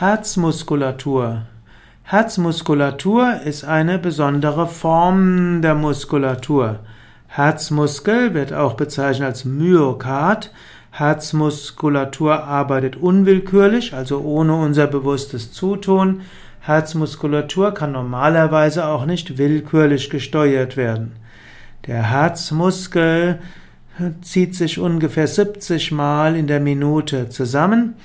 Herzmuskulatur. Herzmuskulatur ist eine besondere Form der Muskulatur. Herzmuskel wird auch bezeichnet als Myokard. Herzmuskulatur arbeitet unwillkürlich, also ohne unser bewusstes Zutun. Herzmuskulatur kann normalerweise auch nicht willkürlich gesteuert werden. Der Herzmuskel zieht sich ungefähr 70 Mal in der Minute zusammen.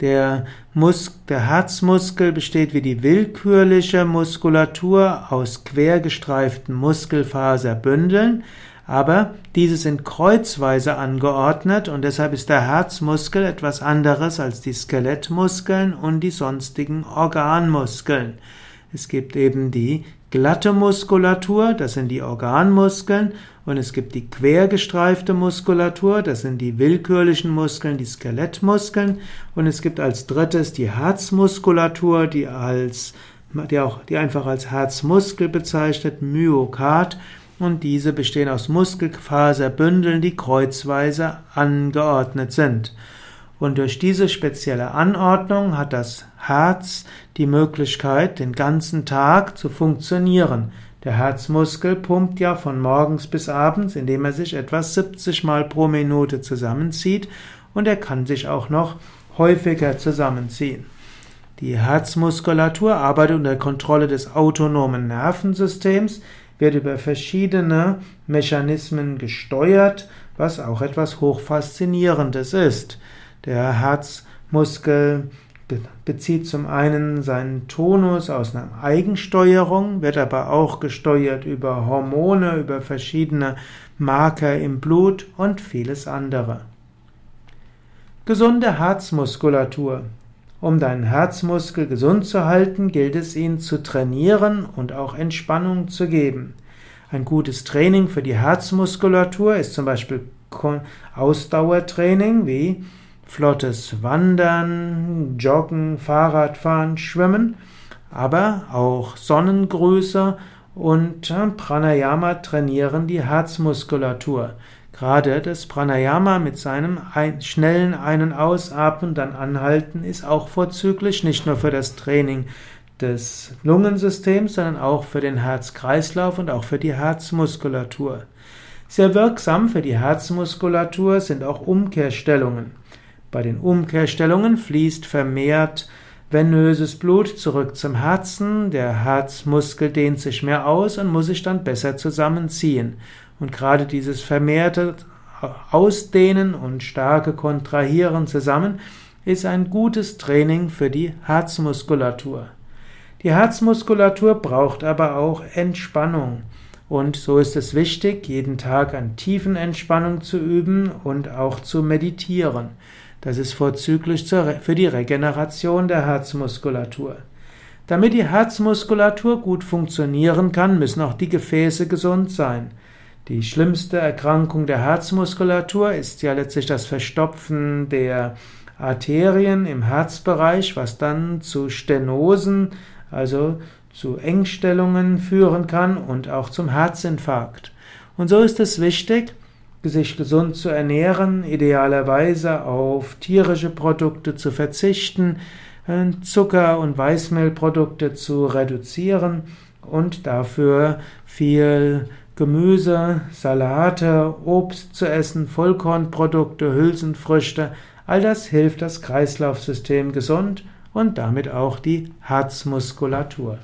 Der, Mus der Herzmuskel besteht wie die willkürliche Muskulatur aus quergestreiften Muskelfaserbündeln, aber diese sind kreuzweise angeordnet und deshalb ist der Herzmuskel etwas anderes als die Skelettmuskeln und die sonstigen Organmuskeln. Es gibt eben die glatte Muskulatur, das sind die Organmuskeln, und es gibt die quergestreifte Muskulatur, das sind die willkürlichen Muskeln, die Skelettmuskeln, und es gibt als drittes die Herzmuskulatur, die als die auch die einfach als Herzmuskel bezeichnet, Myokard, und diese bestehen aus Muskelfaserbündeln, die kreuzweise angeordnet sind. Und durch diese spezielle Anordnung hat das Herz die Möglichkeit, den ganzen Tag zu funktionieren. Der Herzmuskel pumpt ja von morgens bis abends, indem er sich etwa 70 Mal pro Minute zusammenzieht und er kann sich auch noch häufiger zusammenziehen. Die Herzmuskulatur arbeitet unter Kontrolle des autonomen Nervensystems, wird über verschiedene Mechanismen gesteuert, was auch etwas hochfaszinierendes ist. Der Herzmuskel bezieht zum einen seinen Tonus aus einer Eigensteuerung, wird aber auch gesteuert über Hormone, über verschiedene Marker im Blut und vieles andere. Gesunde Herzmuskulatur. Um deinen Herzmuskel gesund zu halten, gilt es ihn zu trainieren und auch Entspannung zu geben. Ein gutes Training für die Herzmuskulatur ist zum Beispiel Ausdauertraining wie flottes Wandern, Joggen, Fahrradfahren, Schwimmen, aber auch Sonnengrüße und äh, Pranayama trainieren die Herzmuskulatur. Gerade das Pranayama mit seinem ein, schnellen Ein- und Ausatmen, dann Anhalten ist auch vorzüglich, nicht nur für das Training des Lungensystems, sondern auch für den Herzkreislauf und auch für die Herzmuskulatur. Sehr wirksam für die Herzmuskulatur sind auch Umkehrstellungen. Bei den Umkehrstellungen fließt vermehrt venöses Blut zurück zum Herzen, der Herzmuskel dehnt sich mehr aus und muss sich dann besser zusammenziehen. Und gerade dieses vermehrte Ausdehnen und starke Kontrahieren zusammen ist ein gutes Training für die Herzmuskulatur. Die Herzmuskulatur braucht aber auch Entspannung. Und so ist es wichtig, jeden Tag an Tiefenentspannung zu üben und auch zu meditieren. Das ist vorzüglich für die Regeneration der Herzmuskulatur. Damit die Herzmuskulatur gut funktionieren kann, müssen auch die Gefäße gesund sein. Die schlimmste Erkrankung der Herzmuskulatur ist ja letztlich das Verstopfen der Arterien im Herzbereich, was dann zu Stenosen, also zu Engstellungen führen kann und auch zum Herzinfarkt. Und so ist es wichtig, sich gesund zu ernähren, idealerweise auf tierische Produkte zu verzichten, äh, Zucker- und Weißmehlprodukte zu reduzieren und dafür viel Gemüse, Salate, Obst zu essen, Vollkornprodukte, Hülsenfrüchte, all das hilft das Kreislaufsystem gesund und damit auch die Herzmuskulatur.